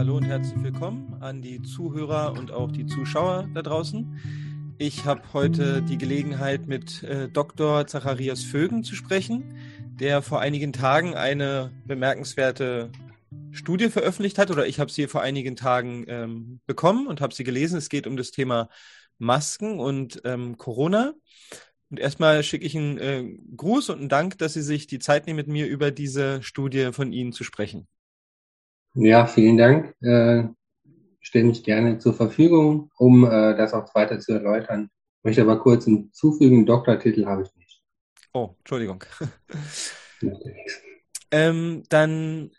hallo und herzlich willkommen an die Zuhörer und auch die Zuschauer da draußen. Ich habe heute die Gelegenheit, mit äh, Dr. Zacharias Vögen zu sprechen, der vor einigen Tagen eine bemerkenswerte Studie veröffentlicht hat, oder ich habe sie vor einigen Tagen ähm, bekommen und habe sie gelesen. Es geht um das Thema Masken und ähm, Corona. Und erstmal schicke ich einen äh, Gruß und einen Dank, dass Sie sich die Zeit nehmen, mit mir über diese Studie von Ihnen zu sprechen. Ja, vielen Dank. Äh, stelle mich gerne zur Verfügung, um äh, das auch weiter zu erläutern. Ich möchte aber kurz hinzufügen, Doktortitel habe ich nicht. Oh, Entschuldigung. ähm, dann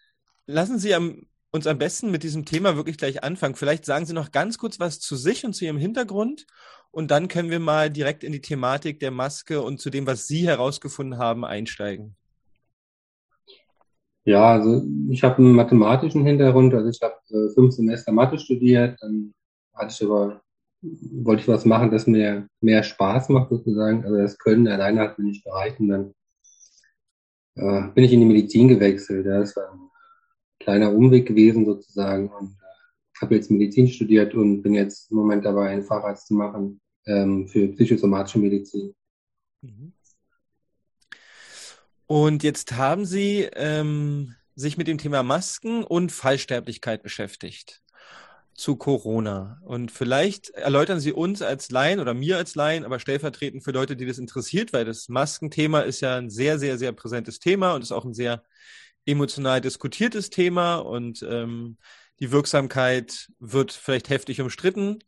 lassen Sie am, uns am besten mit diesem Thema wirklich gleich anfangen. Vielleicht sagen Sie noch ganz kurz was zu sich und zu Ihrem Hintergrund und dann können wir mal direkt in die Thematik der Maske und zu dem, was Sie herausgefunden haben, einsteigen. Ja, also ich habe einen mathematischen Hintergrund, also ich habe äh, fünf Semester Mathe studiert, dann hatte ich aber, wollte ich was machen, das mir mehr Spaß macht sozusagen. Also das Können alleine hat mir nicht gereicht und dann äh, bin ich in die Medizin gewechselt. Das war ein kleiner Umweg gewesen sozusagen und äh, habe jetzt Medizin studiert und bin jetzt im Moment dabei, einen Facharzt zu machen ähm, für psychosomatische Medizin. Mhm. Und jetzt haben Sie ähm, sich mit dem Thema Masken und Fallsterblichkeit beschäftigt zu Corona. Und vielleicht erläutern Sie uns als Laien oder mir als Laien, aber stellvertretend für Leute, die das interessiert, weil das Maskenthema ist ja ein sehr, sehr, sehr präsentes Thema und ist auch ein sehr emotional diskutiertes Thema und ähm, die Wirksamkeit wird vielleicht heftig umstritten.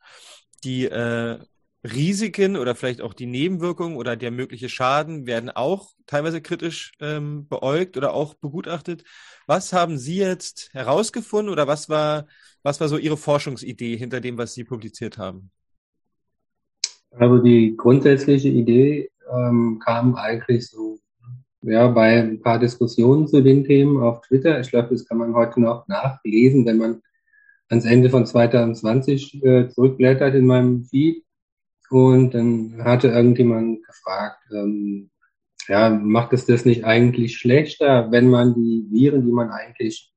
Die äh, Risiken oder vielleicht auch die Nebenwirkungen oder der mögliche Schaden werden auch teilweise kritisch ähm, beäugt oder auch begutachtet. Was haben Sie jetzt herausgefunden oder was war, was war so Ihre Forschungsidee hinter dem, was Sie publiziert haben? Also die grundsätzliche Idee ähm, kam eigentlich so ja, bei ein paar Diskussionen zu den Themen auf Twitter. Ich glaube, das kann man heute noch nachlesen, wenn man ans Ende von 2020 äh, zurückblättert in meinem Feed. Und dann hatte irgendjemand gefragt, ähm, ja, macht es das nicht eigentlich schlechter, wenn man die Viren, die man eigentlich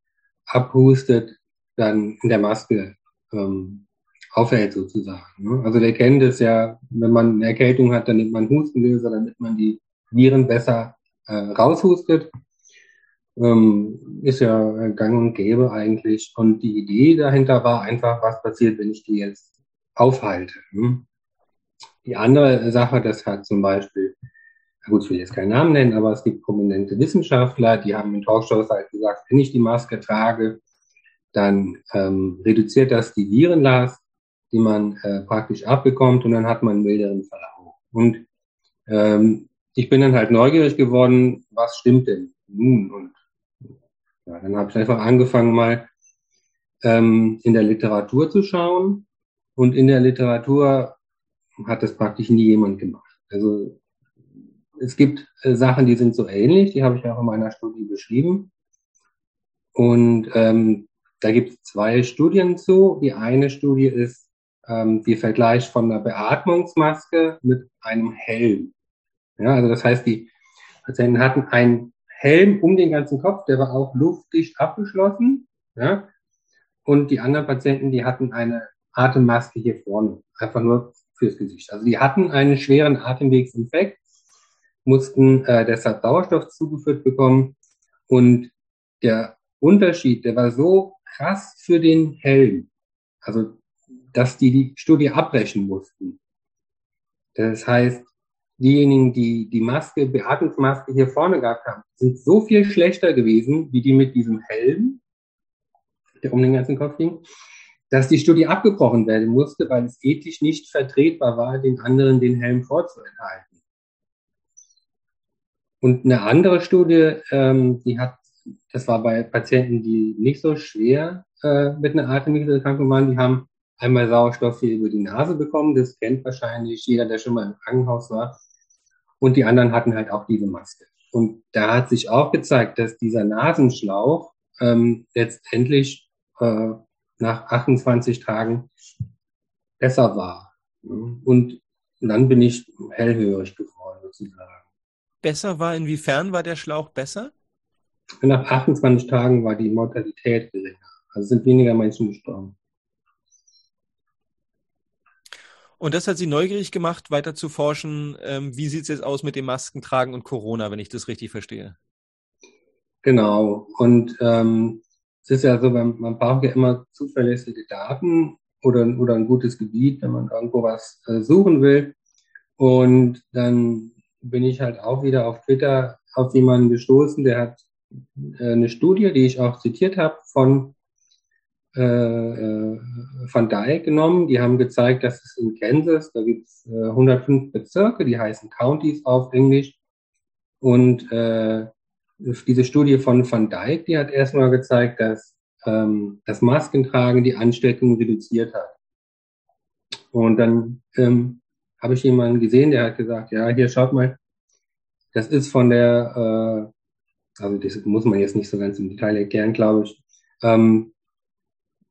abhustet, dann in der Maske ähm, aufhält sozusagen. Ne? Also wir kennen das ja, wenn man eine Erkältung hat, dann nimmt man Hustenlöser, damit man die Viren besser äh, raushustet. Ähm, ist ja gang und gäbe eigentlich. Und die Idee dahinter war einfach, was passiert, wenn ich die jetzt aufhalte. Ne? Die andere Sache, das hat zum Beispiel, gut, ich will jetzt keinen Namen nennen, aber es gibt prominente Wissenschaftler, die haben in Talkshows halt gesagt, wenn ich die Maske trage, dann ähm, reduziert das die Virenlast, die man äh, praktisch abbekommt und dann hat man einen milderen Verlauf. Und ähm, ich bin dann halt neugierig geworden, was stimmt denn nun? Und ja, dann habe ich einfach angefangen, mal ähm, in der Literatur zu schauen. Und in der Literatur hat das praktisch nie jemand gemacht. Also es gibt äh, Sachen, die sind so ähnlich, die habe ich auch in meiner Studie beschrieben. Und ähm, da gibt es zwei Studien zu. Die eine Studie ist ähm, die Vergleich von einer Beatmungsmaske mit einem Helm. Ja, also das heißt, die Patienten hatten einen Helm um den ganzen Kopf, der war auch luftdicht abgeschlossen. Ja, und die anderen Patienten, die hatten eine Atemmaske hier vorne, einfach nur fürs Gesicht. Also die hatten einen schweren Atemwegsinfekt, mussten äh, deshalb Sauerstoff zugeführt bekommen und der Unterschied, der war so krass für den Helm, also dass die die Studie abbrechen mussten. Das heißt, diejenigen, die die Maske, Beatmungsmaske hier vorne gehabt haben, sind so viel schlechter gewesen, wie die mit diesem Helm, der um den ganzen Kopf ging, dass die Studie abgebrochen werden musste, weil es ethisch nicht vertretbar war, den anderen den Helm vorzuenthalten. Und eine andere Studie, ähm, die hat, das war bei Patienten, die nicht so schwer äh, mit einer Atemwegserkrankung waren, die haben einmal Sauerstoff hier über die Nase bekommen, das kennt wahrscheinlich jeder, der schon mal im Krankenhaus war. Und die anderen hatten halt auch diese Maske. Und da hat sich auch gezeigt, dass dieser Nasenschlauch ähm, letztendlich äh, nach 28 Tagen besser war. Und dann bin ich hellhörig geworden, sozusagen. Besser war, inwiefern war der Schlauch besser? Nach 28 Tagen war die Mortalität geringer. Also sind weniger Menschen gestorben. Und das hat Sie neugierig gemacht, weiter zu forschen. Ähm, wie sieht es jetzt aus mit dem Maskentragen und Corona, wenn ich das richtig verstehe? Genau. Und ähm, es ist ja so, man, man braucht ja immer zuverlässige Daten oder, oder ein gutes Gebiet, wenn man irgendwo was äh, suchen will. Und dann bin ich halt auch wieder auf Twitter auf jemanden gestoßen, der hat äh, eine Studie, die ich auch zitiert habe, von äh, äh Van Dyke genommen. Die haben gezeigt, dass es in Kansas, da gibt es äh, 105 Bezirke, die heißen Counties auf Englisch. Und äh, diese Studie von Van Dyke, die hat erstmal gezeigt, dass ähm, das Maskentragen die Ansteckung reduziert hat. Und dann ähm, habe ich jemanden gesehen, der hat gesagt, ja, hier schaut mal, das ist von der, äh, also das muss man jetzt nicht so ganz im Detail erklären, glaube ich. Ähm,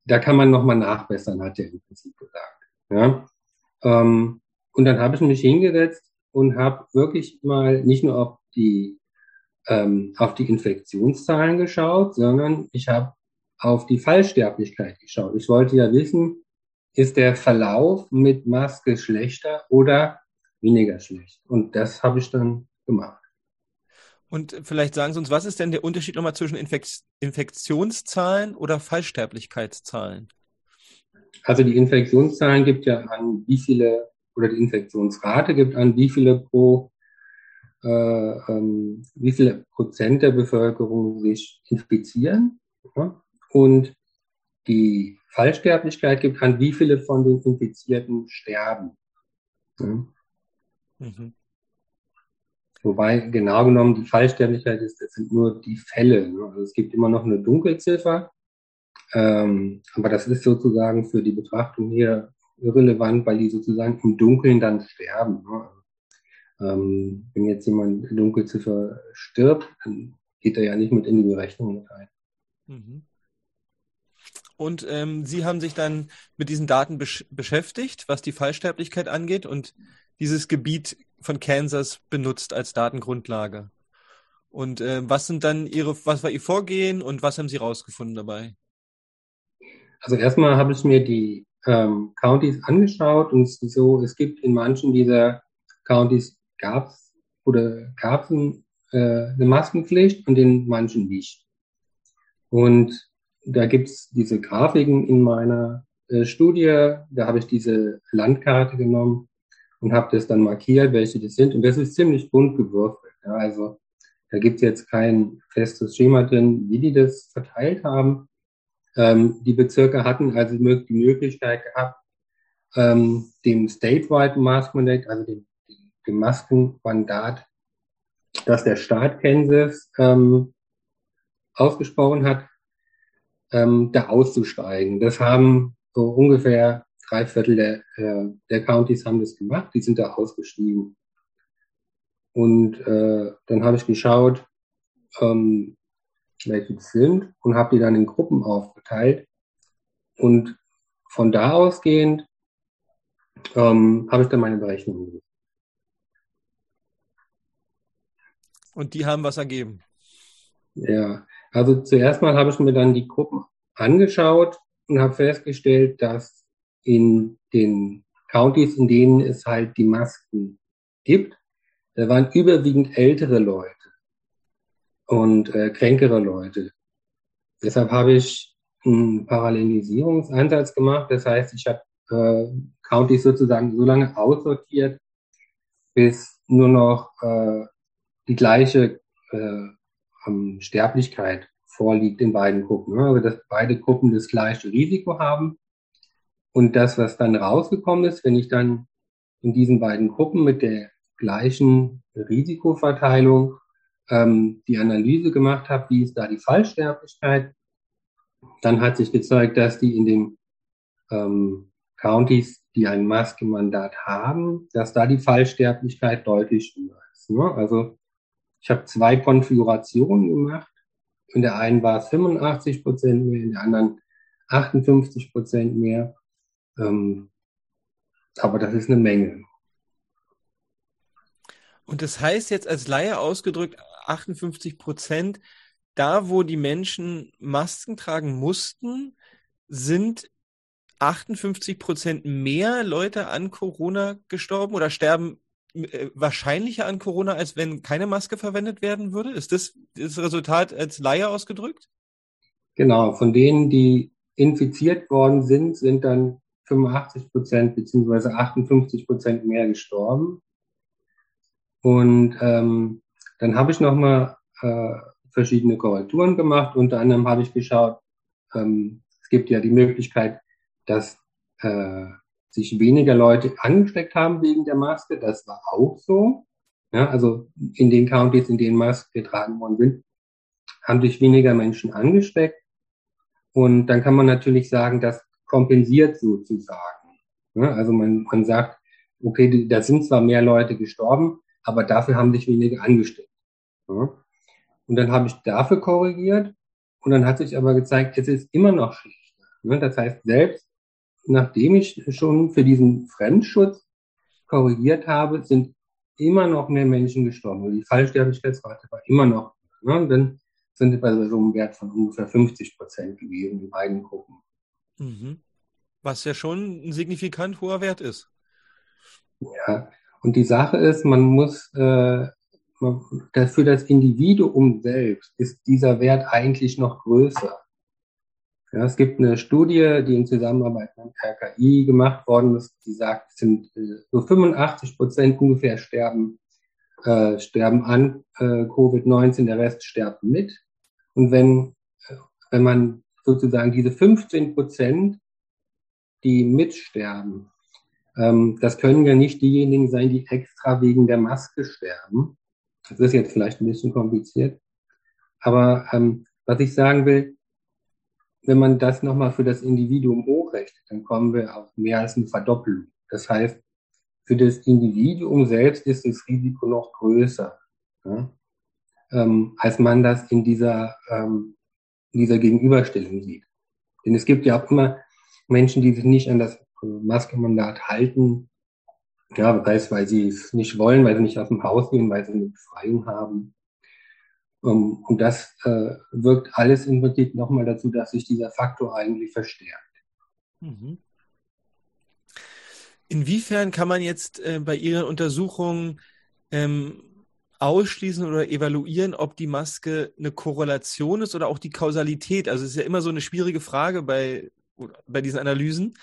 da kann man nochmal nachbessern, hat er im Prinzip gesagt. Ja? Ähm, und dann habe ich mich hingesetzt und habe wirklich mal nicht nur auf die ähm, auf die Infektionszahlen geschaut, sondern ich habe auf die Fallsterblichkeit geschaut. Ich wollte ja wissen, ist der Verlauf mit Maske schlechter oder weniger schlecht? Und das habe ich dann gemacht. Und vielleicht sagen Sie uns, was ist denn der Unterschied nochmal zwischen Infek Infektionszahlen oder Fallsterblichkeitszahlen? Also die Infektionszahlen gibt ja an, wie viele, oder die Infektionsrate gibt an, wie viele pro wie viele Prozent der Bevölkerung sich infizieren. Ja? Und die Fallsterblichkeit gibt an, wie viele von den Infizierten sterben. Ja? Mhm. Wobei genau genommen die Fallsterblichkeit ist, das sind nur die Fälle. Ne? Also es gibt immer noch eine Dunkelziffer, ähm, aber das ist sozusagen für die Betrachtung hier irrelevant, weil die sozusagen im Dunkeln dann sterben. Ne? Ähm, wenn jetzt jemand Dunkelziffer stirbt, dann geht er ja nicht mit in die Berechnung mit ein. Mhm. Und ähm, Sie haben sich dann mit diesen Daten besch beschäftigt, was die Fallsterblichkeit angeht und dieses Gebiet von Kansas benutzt als Datengrundlage. Und äh, was sind dann Ihre, was war Ihr Vorgehen und was haben Sie rausgefunden dabei? Also erstmal habe ich mir die ähm, Counties angeschaut und so, es gibt in manchen dieser Counties gab es oder gab äh, eine Maskenpflicht und in manchen nicht. Und da gibt es diese Grafiken in meiner äh, Studie, da habe ich diese Landkarte genommen und habe das dann markiert, welche das sind. Und das ist ziemlich bunt gewürfelt. Ja, also da gibt es jetzt kein festes Schema drin, wie die das verteilt haben. Ähm, die Bezirke hatten also die Möglichkeit gehabt, ähm, dem statewide Mask Mandate, also dem gemaskten Mandat, das der Staat Kansas ähm, ausgesprochen hat, ähm, da auszusteigen. Das haben so ungefähr drei Viertel der, äh, der Countys haben das gemacht, die sind da ausgestiegen. Und äh, dann habe ich geschaut, ähm, welche das sind und habe die dann in Gruppen aufgeteilt. Und von da ausgehend ähm, habe ich dann meine Berechnungen gemacht. Und die haben was ergeben. Ja, also zuerst mal habe ich mir dann die Gruppen angeschaut und habe festgestellt, dass in den Countys, in denen es halt die Masken gibt, da waren überwiegend ältere Leute und äh, kränkere Leute. Deshalb habe ich einen Parallelisierungsansatz gemacht. Das heißt, ich habe äh, Countys sozusagen so lange aussortiert, bis nur noch äh, die gleiche äh, Sterblichkeit vorliegt in beiden Gruppen. Ne? Also dass beide Gruppen das gleiche Risiko haben. Und das, was dann rausgekommen ist, wenn ich dann in diesen beiden Gruppen mit der gleichen Risikoverteilung ähm, die Analyse gemacht habe, wie ist da die Fallsterblichkeit, dann hat sich gezeigt, dass die in den ähm, Countys, die ein Maskenmandat haben, dass da die Fallsterblichkeit deutlich höher ist. Ne? Also ich habe zwei Konfigurationen gemacht. In der einen war es 85 Prozent mehr, in der anderen 58 Prozent mehr. Ähm, aber das ist eine Menge. Und das heißt jetzt als Laie ausgedrückt, 58 Prozent da, wo die Menschen Masken tragen mussten, sind 58 Prozent mehr Leute an Corona gestorben oder sterben wahrscheinlicher an Corona, als wenn keine Maske verwendet werden würde? Ist das das Resultat als Laie ausgedrückt? Genau, von denen, die infiziert worden sind, sind dann 85 Prozent beziehungsweise 58 Prozent mehr gestorben. Und ähm, dann habe ich nochmal äh, verschiedene Korrekturen gemacht. Unter anderem habe ich geschaut, ähm, es gibt ja die Möglichkeit, dass äh, sich weniger Leute angesteckt haben wegen der Maske. Das war auch so. Ja, also in den Counties, in denen Masken getragen worden sind, haben sich weniger Menschen angesteckt. Und dann kann man natürlich sagen, das kompensiert sozusagen. Ja, also man, man sagt, okay, da sind zwar mehr Leute gestorben, aber dafür haben sich weniger angesteckt. Ja. Und dann habe ich dafür korrigiert und dann hat sich aber gezeigt, es ist immer noch schlechter. Ne? Das heißt, selbst nachdem ich schon für diesen Fremdschutz korrigiert habe, sind immer noch mehr Menschen gestorben. Die Fallsterblichkeitsrate war immer noch. Ne? Und dann sind wir bei so einem Wert von ungefähr 50 Prozent gewesen in beiden Gruppen. Mhm. Was ja schon ein signifikant hoher Wert ist. Ja, und die Sache ist, man muss äh, für das Individuum selbst ist dieser Wert eigentlich noch größer. Ja, es gibt eine Studie, die in Zusammenarbeit mit RKI gemacht worden ist, die sagt, es sind äh, so 85 Prozent ungefähr sterben, äh, sterben an äh, Covid-19, der Rest stirbt mit. Und wenn, äh, wenn man sozusagen diese 15 Prozent, die mitsterben, ähm, das können ja nicht diejenigen sein, die extra wegen der Maske sterben. Das ist jetzt vielleicht ein bisschen kompliziert. Aber ähm, was ich sagen will, wenn man das nochmal für das Individuum hochrechnet, dann kommen wir auf mehr als eine Verdoppelung. Das heißt, für das Individuum selbst ist das Risiko noch größer, ja, ähm, als man das in dieser, ähm, in dieser Gegenüberstellung sieht. Denn es gibt ja auch immer Menschen, die sich nicht an das Maskenmandat halten, ja, das heißt, weil sie es nicht wollen, weil sie nicht aus dem Haus gehen, weil sie eine Befreiung haben. Ähm, und das äh, wirkt alles im Prinzip nochmal dazu, dass sich dieser Faktor eigentlich verstärkt. Mhm. Inwiefern kann man jetzt äh, bei Ihren Untersuchungen ähm, ausschließen oder evaluieren, ob die Maske eine Korrelation ist oder auch die Kausalität? Also es ist ja immer so eine schwierige Frage bei, bei diesen Analysen.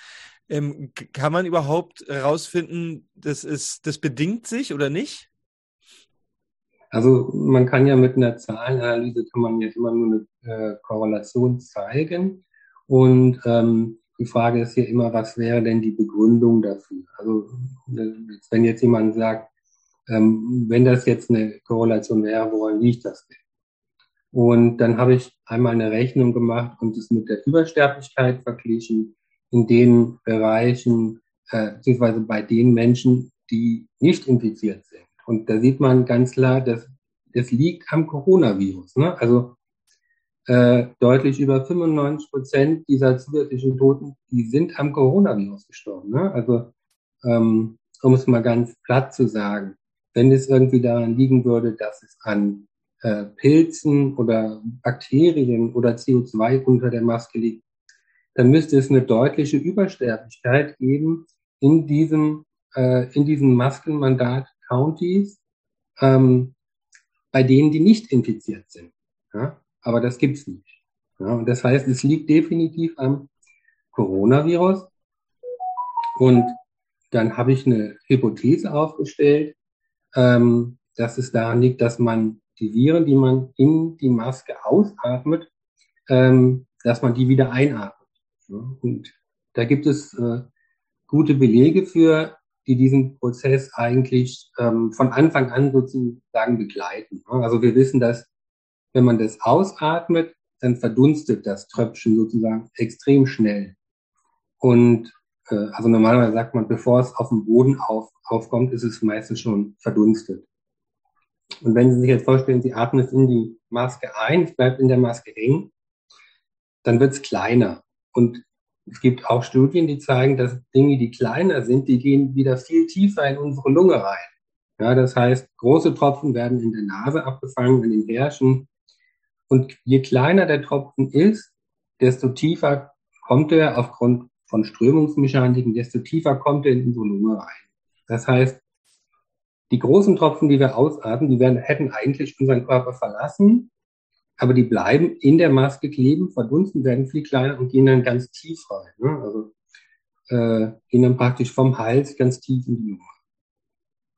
Ähm, kann man überhaupt herausfinden, das, ist, das bedingt sich oder nicht? Also man kann ja mit einer Zahlenanalyse kann man ja immer nur eine äh, Korrelation zeigen. Und ähm, die Frage ist ja immer, was wäre denn die Begründung dafür? Also wenn jetzt jemand sagt, ähm, wenn das jetzt eine Korrelation wäre, woran liegt das denn? Und dann habe ich einmal eine Rechnung gemacht und es mit der Übersterblichkeit verglichen in den Bereichen, äh, beziehungsweise bei den Menschen, die nicht infiziert sind. Und da sieht man ganz klar, dass das liegt am Coronavirus. Ne? Also äh, deutlich über 95 Prozent dieser zusätzlichen Toten, die sind am Coronavirus gestorben. Ne? Also ähm, um es mal ganz platt zu sagen, wenn es irgendwie daran liegen würde, dass es an äh, Pilzen oder Bakterien oder CO2 unter der Maske liegt, dann müsste es eine deutliche Übersterblichkeit geben in diesem äh, in diesen Maskenmandat Counties, ähm, bei denen die nicht infiziert sind. Ja? Aber das gibt's nicht. Ja? Und das heißt, es liegt definitiv am Coronavirus. Und dann habe ich eine Hypothese aufgestellt, ähm, dass es daran liegt, dass man die Viren, die man in die Maske ausatmet, ähm, dass man die wieder einatmet. Und da gibt es äh, gute Belege für, die diesen Prozess eigentlich ähm, von Anfang an sozusagen begleiten. Also wir wissen, dass wenn man das ausatmet, dann verdunstet das Tröpfchen sozusagen extrem schnell. Und äh, also normalerweise sagt man, bevor es auf dem Boden auf, aufkommt, ist es meistens schon verdunstet. Und wenn Sie sich jetzt vorstellen, Sie atmen es in die Maske ein, es bleibt in der Maske hängen, dann wird es kleiner. Und es gibt auch Studien, die zeigen, dass Dinge, die kleiner sind, die gehen wieder viel tiefer in unsere Lunge rein. Ja, das heißt, große Tropfen werden in der Nase abgefangen, in den Härchen. und je kleiner der Tropfen ist, desto tiefer kommt er aufgrund von Strömungsmechaniken, desto tiefer kommt er in unsere Lunge rein. Das heißt, die großen Tropfen, die wir ausatmen, die werden, hätten eigentlich unseren Körper verlassen, aber die bleiben in der Maske kleben, verdunsten, werden viel kleiner und gehen dann ganz tief rein. Ne? Also äh, gehen dann praktisch vom Hals ganz tief in die Lunge.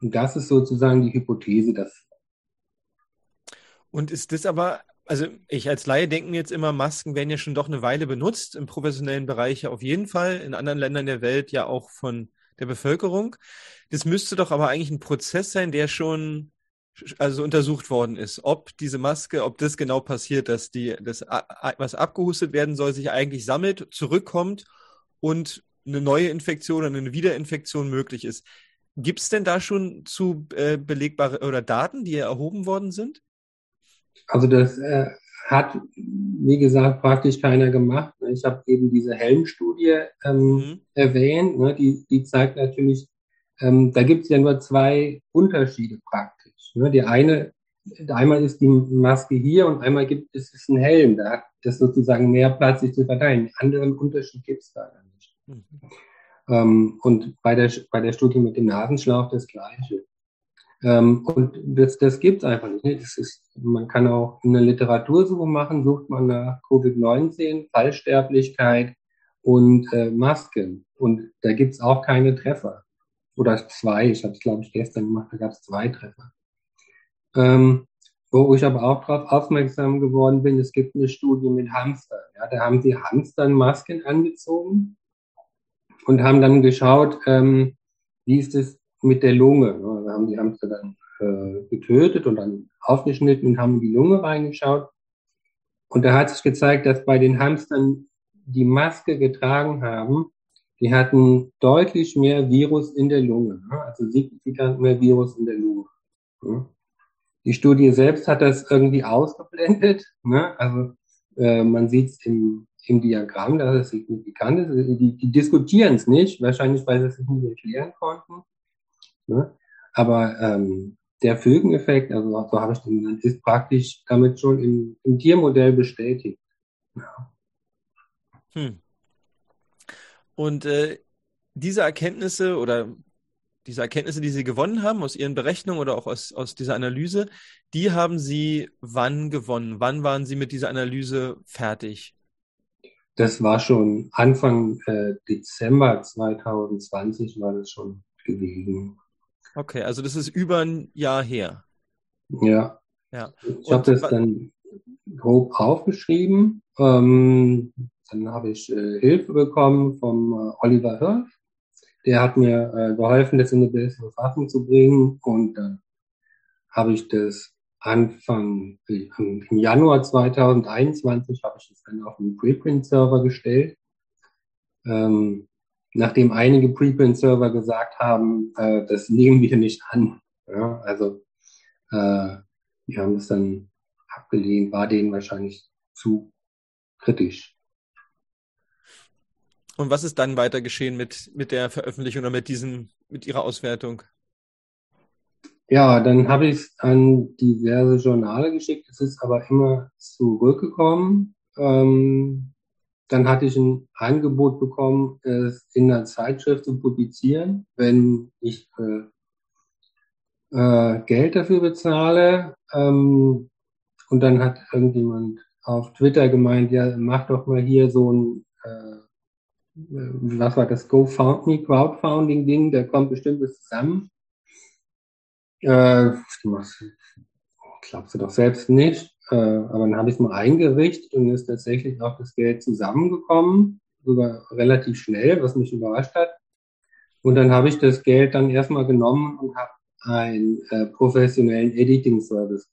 Und das ist sozusagen die Hypothese dafür. Und ist das aber, also ich als Laie denke jetzt immer, Masken werden ja schon doch eine Weile benutzt, im professionellen Bereich ja auf jeden Fall, in anderen Ländern der Welt ja auch von der Bevölkerung. Das müsste doch aber eigentlich ein Prozess sein, der schon also untersucht worden ist, ob diese Maske, ob das genau passiert, dass die, das, was abgehustet werden soll, sich eigentlich sammelt, zurückkommt und eine neue Infektion oder eine Wiederinfektion möglich ist. Gibt es denn da schon zu äh, belegbare oder Daten, die erhoben worden sind? Also das äh, hat, wie gesagt, praktisch keiner gemacht. Ich habe eben diese Helmstudie ähm, mhm. erwähnt. Ne? Die, die zeigt natürlich, ähm, da gibt es ja nur zwei Unterschiede praktisch. Ne? Die eine, einmal ist die Maske hier und einmal gibt es ist ein Helm. Da hat das sozusagen mehr Platz, sich zu verteilen. Einen anderen Unterschied gibt es da nicht. Mhm. Und bei der, bei der Studie mit dem Nasenschlauch das Gleiche. Ähm, und das, das gibt es einfach nicht. Ne? Das ist, man kann auch eine Literatursuche machen, sucht man nach Covid-19, Fallsterblichkeit und äh, Masken. Und da gibt es auch keine Treffer. Oder zwei, ich habe es, glaube ich, gestern gemacht, da gab es zwei Treffer. Ähm, wo ich aber auch darauf aufmerksam geworden bin, es gibt eine Studie mit Hamstern. Ja, da haben sie Hamstern Masken angezogen und haben dann geschaut, ähm, wie ist es mit der Lunge. Da haben die Hamster dann äh, getötet und dann aufgeschnitten und haben in die Lunge reingeschaut. Und da hat sich gezeigt, dass bei den Hamstern, die Maske getragen haben, die hatten deutlich mehr Virus in der Lunge, also signifikant mehr Virus in der Lunge. Die Studie selbst hat das irgendwie ausgeblendet. Ne? Also äh, man sieht es im im Diagramm, dass es signifikant ist. Die, die diskutieren es nicht, wahrscheinlich, weil sie es nicht erklären konnten. Ne? Aber ähm, der Fügeneffekt, also so habe ich den genannt, ist praktisch damit schon im, im Tiermodell bestätigt. Ja. Hm. Und äh, diese Erkenntnisse oder diese Erkenntnisse, die Sie gewonnen haben aus Ihren Berechnungen oder auch aus, aus dieser Analyse, die haben Sie wann gewonnen? Wann waren Sie mit dieser Analyse fertig? Das war schon Anfang äh, Dezember 2020 war das schon gewesen. Okay, also das ist über ein Jahr her. Ja. ja. Ich habe das dann grob aufgeschrieben. Ähm, dann habe ich äh, Hilfe bekommen vom äh, Oliver Hirsch. Der hat mir äh, geholfen, das in eine bessere Fassung zu bringen. Und dann habe ich das Anfang, im Januar 2021 habe ich das dann auf den Preprint-Server gestellt. Ähm, nachdem einige Preprint-Server gesagt haben, äh, das nehmen wir nicht an. Ja, also äh, die haben es dann abgelehnt, war denen wahrscheinlich zu kritisch. Und was ist dann weiter geschehen mit, mit der Veröffentlichung oder mit diesem, mit Ihrer Auswertung? Ja, dann habe ich es an diverse Journale geschickt. Es ist aber immer zurückgekommen. Ähm, dann hatte ich ein Angebot bekommen, es in einer Zeitschrift zu publizieren, wenn ich äh, äh, Geld dafür bezahle. Ähm, und dann hat irgendjemand auf Twitter gemeint, ja, mach doch mal hier so ein, äh, was war das, GoFundMe Crowdfunding-Ding, da kommt bestimmt was zusammen. Äh, glaubst du doch selbst nicht. Äh, aber dann habe ich es mal eingerichtet und ist tatsächlich auch das Geld zusammengekommen, sogar relativ schnell, was mich überrascht hat. Und dann habe ich das Geld dann erstmal genommen und habe einen äh, professionellen Editing-Service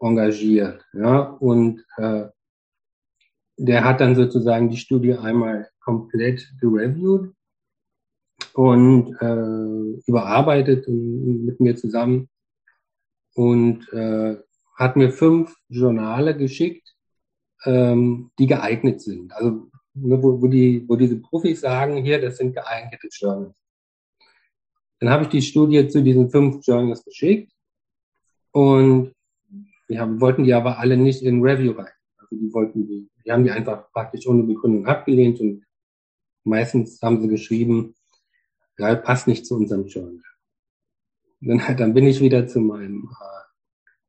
engagiert. Ja, und äh, der hat dann sozusagen die Studie einmal komplett gereviewt und äh, überarbeitet mit mir zusammen und äh, hat mir fünf Journale geschickt, ähm, die geeignet sind. Also ne, wo, wo, die, wo diese Profis sagen, hier, das sind geeignete Journals. Dann habe ich die Studie zu diesen fünf Journals geschickt und wir wollten die aber alle nicht in Review rein. Die wollten die, die haben die einfach praktisch ohne Begründung abgelehnt und meistens haben sie geschrieben, ja, passt nicht zu unserem Journal. Dann, dann bin ich wieder zu meinem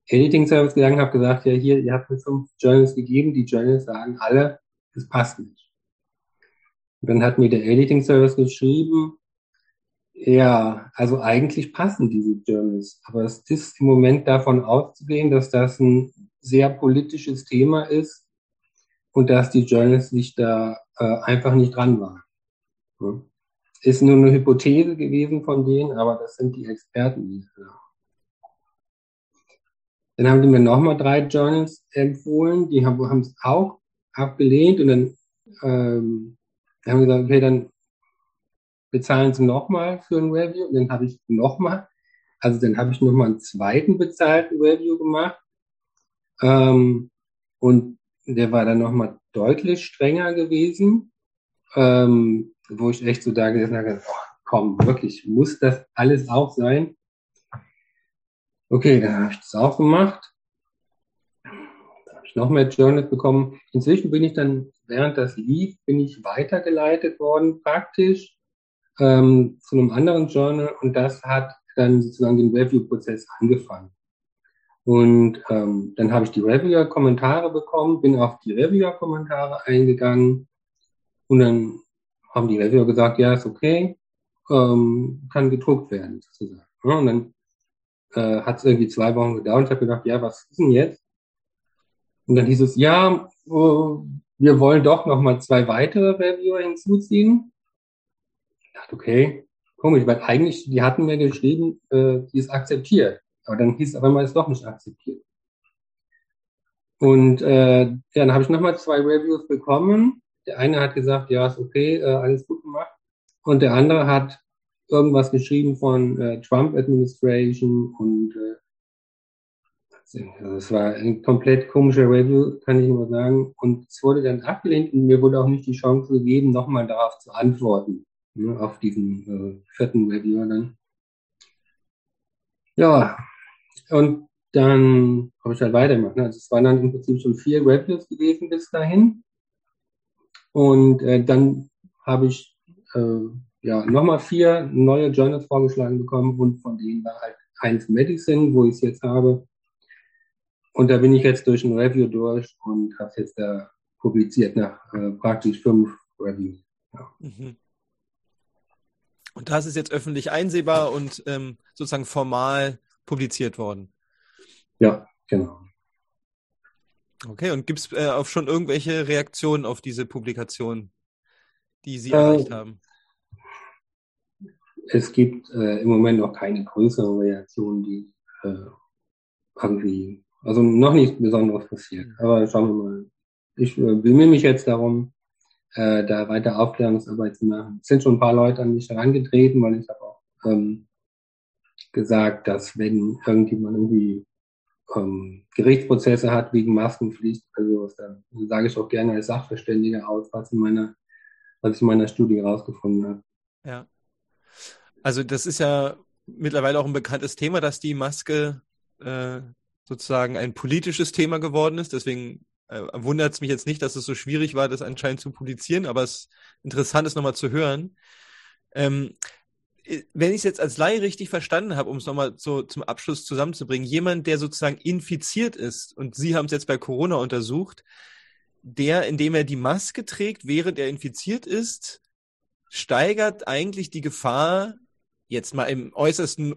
äh, Editing-Service gegangen, habe gesagt, ja, hier, ihr habt mir fünf Journals gegeben, die Journals sagen alle, das passt nicht. Und dann hat mir der Editing-Service geschrieben, ja, also eigentlich passen diese Journals, aber es ist im Moment davon auszugehen, dass das ein sehr politisches Thema ist und dass die Journals sich da äh, einfach nicht dran waren. Ja. Ist nur eine Hypothese gewesen von denen, aber das sind die Experten. Ja. Dann haben die mir nochmal drei Journals empfohlen, die haben es auch abgelehnt und dann ähm, haben wir gesagt, okay, dann bezahlen sie nochmal für ein Review und dann habe ich nochmal, also dann habe ich nochmal einen zweiten bezahlten Review gemacht ähm, und der war dann nochmal deutlich strenger gewesen, ähm, wo ich echt so da gesessen habe, oh, komm, wirklich, muss das alles auch sein? Okay, dann habe ich das auch gemacht. Dann habe ich noch mehr Journals bekommen. Inzwischen bin ich dann, während das lief, bin ich weitergeleitet worden praktisch ähm, zu einem anderen Journal und das hat dann sozusagen den Review-Prozess angefangen. Und ähm, dann habe ich die Reviewer-Kommentare bekommen, bin auf die Reviewer-Kommentare eingegangen und dann haben die Reviewer gesagt, ja, ist okay, ähm, kann gedruckt werden, sozusagen. Ja, und dann äh, hat es irgendwie zwei Wochen gedauert. Ich habe gedacht, ja, was ist denn jetzt? Und dann hieß es, ja, äh, wir wollen doch noch mal zwei weitere Reviewer hinzuziehen. Ich dachte, okay, komisch, weil eigentlich, die hatten mir geschrieben, äh, die ist akzeptiert. Aber dann hieß es auf einmal, ist doch nicht akzeptiert. Und äh, dann habe ich nochmal zwei Reviews bekommen. Der eine hat gesagt, ja, ist okay, äh, alles gut gemacht. Und der andere hat irgendwas geschrieben von äh, Trump Administration und äh, also es war ein komplett komischer Review, kann ich nur sagen. Und es wurde dann abgelehnt und mir wurde auch nicht die Chance gegeben, nochmal darauf zu antworten, ne, auf diesen äh, vierten Reviewer dann. Ja, und dann habe ich halt weitergemacht. Ne? Also es waren dann im Prinzip schon vier Reviews gewesen bis dahin. Und äh, dann habe ich äh, ja nochmal vier neue Journals vorgeschlagen bekommen und von denen war halt eins Medicine, wo ich es jetzt habe. Und da bin ich jetzt durch ein Review durch und habe es jetzt da publiziert nach äh, praktisch fünf Reviews. Ja. Mhm. Und das ist jetzt öffentlich einsehbar und ähm, sozusagen formal publiziert worden. Ja, genau. Okay, und gibt es äh, auch schon irgendwelche Reaktionen auf diese Publikation, die Sie äh, erreicht haben? Es gibt äh, im Moment noch keine größeren Reaktionen, die äh, irgendwie, also noch nichts Besonderes passiert. Mhm. Aber schauen wir mal. Ich äh, bemühe mich jetzt darum, äh, da weiter Aufklärungsarbeit zu machen. Es sind schon ein paar Leute an mich herangetreten, weil ich habe auch ähm, gesagt, dass wenn irgendjemand irgendwie ähm, Gerichtsprozesse hat wegen Maskenpflicht, also dann sage ich auch gerne als Sachverständiger aus, was in meiner, was ich in meiner Studie herausgefunden habe. Ja. Also das ist ja mittlerweile auch ein bekanntes Thema, dass die Maske äh, sozusagen ein politisches Thema geworden ist. Deswegen äh, wundert es mich jetzt nicht, dass es so schwierig war, das anscheinend zu publizieren, aber es ist interessant, es nochmal zu hören. Ähm, äh, wenn ich es jetzt als Laie richtig verstanden habe, um es nochmal so zum Abschluss zusammenzubringen, jemand, der sozusagen infiziert ist, und Sie haben es jetzt bei Corona untersucht, der, indem er die Maske trägt, während er infiziert ist, steigert eigentlich die Gefahr, jetzt mal im äußersten,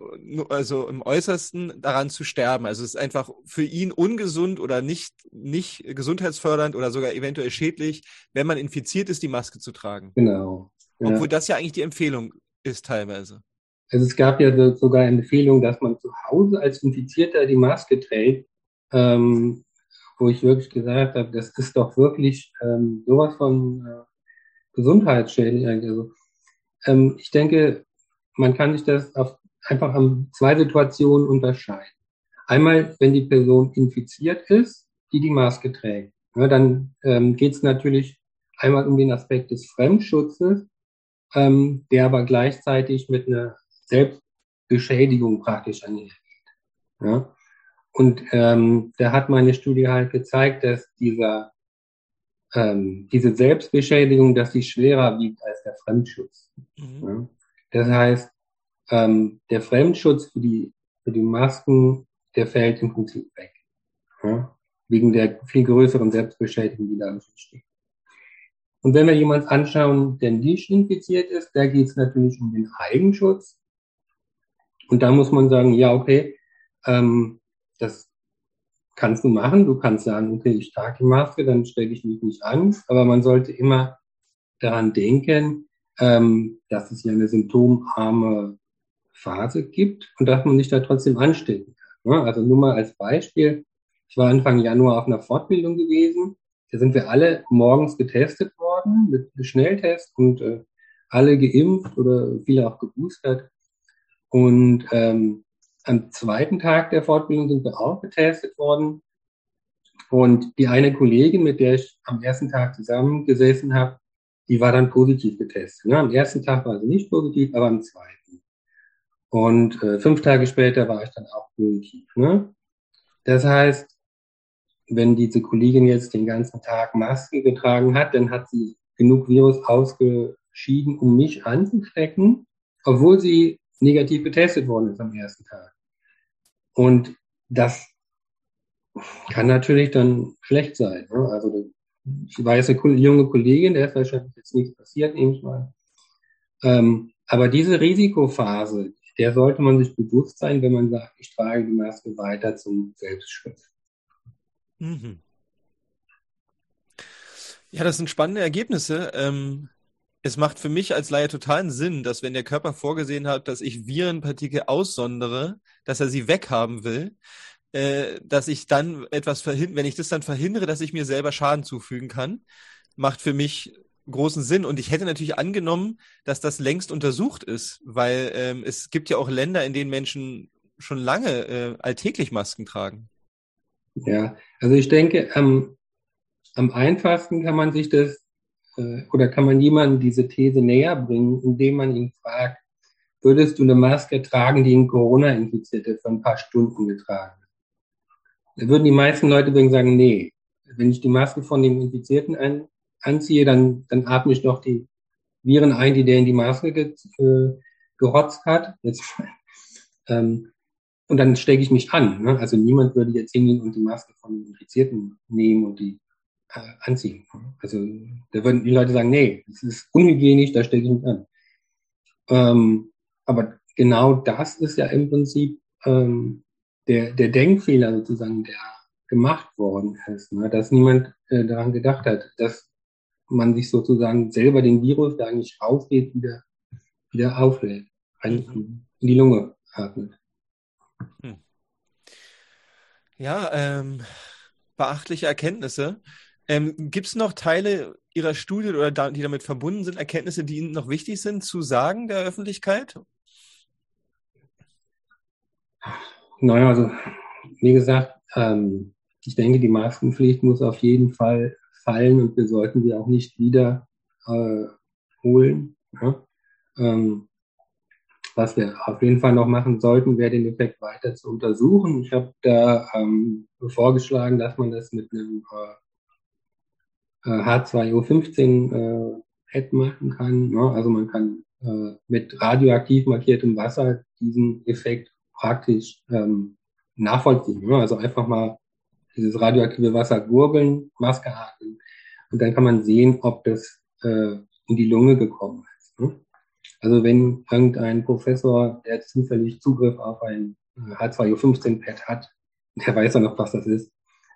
also im äußersten daran zu sterben. Also es ist einfach für ihn ungesund oder nicht, nicht gesundheitsfördernd oder sogar eventuell schädlich, wenn man infiziert ist, die Maske zu tragen. Genau. Ja. Obwohl das ja eigentlich die Empfehlung ist teilweise. Also es gab ja sogar eine Empfehlung, dass man zu Hause als Infizierter die Maske trägt, ähm, wo ich wirklich gesagt habe, das ist doch wirklich ähm, sowas von äh, gesundheitsschädlich. Also, ähm, ich denke, man kann sich das auf, einfach an zwei Situationen unterscheiden. Einmal, wenn die Person infiziert ist, die die Maske trägt. Ja, dann ähm, geht es natürlich einmal um den Aspekt des Fremdschutzes, ähm, der aber gleichzeitig mit einer Selbstbeschädigung praktisch einhergeht. Ja? Und ähm, da hat meine Studie halt gezeigt, dass dieser ähm, diese Selbstbeschädigung, dass sie schwerer wiegt als der Fremdschutz. Mhm. Ja? Das heißt, ähm, der Fremdschutz für die, für die Masken, der fällt im Prinzip weg. Ja? Wegen der viel größeren Selbstbeschädigung, die da entsteht. Und wenn wir jemanden anschauen, der nicht infiziert ist, da geht es natürlich um den Eigenschutz. Und da muss man sagen, ja, okay, ähm, das kannst du machen. Du kannst sagen, okay, ich trage die Maske, dann stelle ich mich nicht an. Aber man sollte immer daran denken, ähm, dass es ja eine symptomarme Phase gibt und dass man sich da trotzdem anstecken kann. Ne? Also nur mal als Beispiel. Ich war Anfang Januar auf einer Fortbildung gewesen. Da sind wir alle morgens getestet worden mit Schnelltest und äh, alle geimpft oder viele auch geboostert. Und ähm, am zweiten Tag der Fortbildung sind wir auch getestet worden. Und die eine Kollegin, mit der ich am ersten Tag zusammengesessen habe, die war dann positiv getestet. Ne? Am ersten Tag war sie nicht positiv, aber am zweiten. Und äh, fünf Tage später war ich dann auch positiv. Ne? Das heißt, wenn diese Kollegin jetzt den ganzen Tag Maske getragen hat, dann hat sie genug Virus ausgeschieden, um mich anzustecken, obwohl sie negativ getestet worden ist am ersten Tag. Und das kann natürlich dann schlecht sein. Ne? Also ich weiß, eine junge Kollegin, der ist wahrscheinlich jetzt nichts passiert, nehme ich mal. Ähm, aber diese Risikophase, der sollte man sich bewusst sein, wenn man sagt, ich trage die Maske weiter zum Selbstschutz. Mhm. Ja, das sind spannende Ergebnisse. Ähm, es macht für mich als Laie totalen Sinn, dass wenn der Körper vorgesehen hat, dass ich Virenpartikel aussondere, dass er sie weghaben will, äh, dass ich dann etwas verhindere, wenn ich das dann verhindere, dass ich mir selber Schaden zufügen kann, macht für mich großen Sinn. Und ich hätte natürlich angenommen, dass das längst untersucht ist, weil ähm, es gibt ja auch Länder, in denen Menschen schon lange äh, alltäglich Masken tragen. Ja, also ich denke, ähm, am einfachsten kann man sich das äh, oder kann man jemandem diese These näher bringen, indem man ihn fragt, würdest du eine Maske tragen, die ein Corona-Infizierte für ein paar Stunden getragen hat? Da würden die meisten Leute übrigens sagen, nee. Wenn ich die Maske von dem Infizierten an, anziehe, dann, dann atme ich doch die Viren ein, die der in die Maske ge, äh, gehotzt hat. Jetzt, ähm, und dann stecke ich mich an. Ne? Also niemand würde jetzt hingehen und die Maske von Infizierten nehmen und die äh, anziehen. Also da würden die Leute sagen, nee, das ist unhygienisch, da stecke ich mich an. Ähm, aber genau das ist ja im Prinzip ähm, der, der Denkfehler sozusagen, der gemacht worden ist, ne? dass niemand äh, daran gedacht hat, dass man sich sozusagen selber den Virus, der eigentlich rausgeht, wieder, wieder auflädt, in die Lunge atmet. Hm. Ja, ähm, beachtliche Erkenntnisse. Ähm, Gibt es noch Teile Ihrer Studie oder da, die damit verbunden sind, Erkenntnisse, die Ihnen noch wichtig sind zu sagen der Öffentlichkeit? Naja, also wie gesagt, ähm, ich denke, die Maskenpflicht muss auf jeden Fall fallen und wir sollten sie auch nicht wieder äh, holen. Ja? Ähm, was wir auf jeden Fall noch machen sollten, wäre den Effekt weiter zu untersuchen. Ich habe da ähm, vorgeschlagen, dass man das mit einem äh, H2O15 äh, Pad machen kann. Ne? Also man kann äh, mit radioaktiv markiertem Wasser diesen Effekt praktisch ähm, nachvollziehen. Ne? Also einfach mal dieses radioaktive Wasser gurgeln, Maske atmen und dann kann man sehen, ob das äh, in die Lunge gekommen ist. Ne? Also wenn irgendein Professor, der zufällig Zugriff auf ein H2O15-Pad hat, der weiß ja noch, was das ist,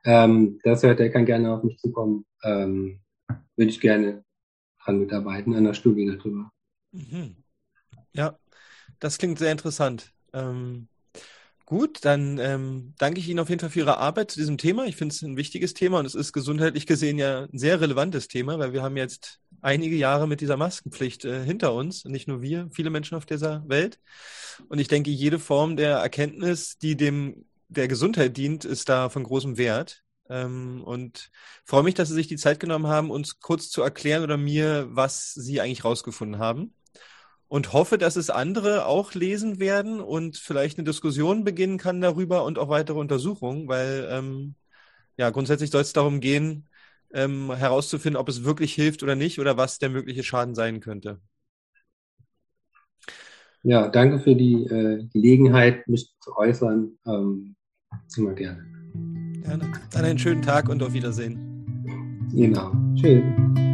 ähm, das hört, der kann gerne auf mich zukommen. Ähm, Würde ich gerne dran mitarbeiten, an der Studie darüber. Mhm. Ja, das klingt sehr interessant. Ähm, Gut, dann ähm, danke ich Ihnen auf jeden Fall für Ihre Arbeit zu diesem Thema. Ich finde es ein wichtiges Thema und es ist gesundheitlich gesehen ja ein sehr relevantes Thema, weil wir haben jetzt einige Jahre mit dieser Maskenpflicht äh, hinter uns, nicht nur wir, viele Menschen auf dieser Welt. Und ich denke, jede Form der Erkenntnis, die dem der Gesundheit dient, ist da von großem Wert. Ähm, und freue mich, dass Sie sich die Zeit genommen haben, uns kurz zu erklären oder mir, was Sie eigentlich rausgefunden haben und hoffe, dass es andere auch lesen werden und vielleicht eine Diskussion beginnen kann darüber und auch weitere Untersuchungen, weil ähm, ja grundsätzlich soll es darum gehen, ähm, herauszufinden, ob es wirklich hilft oder nicht oder was der mögliche Schaden sein könnte. Ja, danke für die äh, Gelegenheit, mich zu äußern. Ähm, immer gerne. Gerne. Dann einen schönen Tag und auf Wiedersehen. Genau. Tschüss.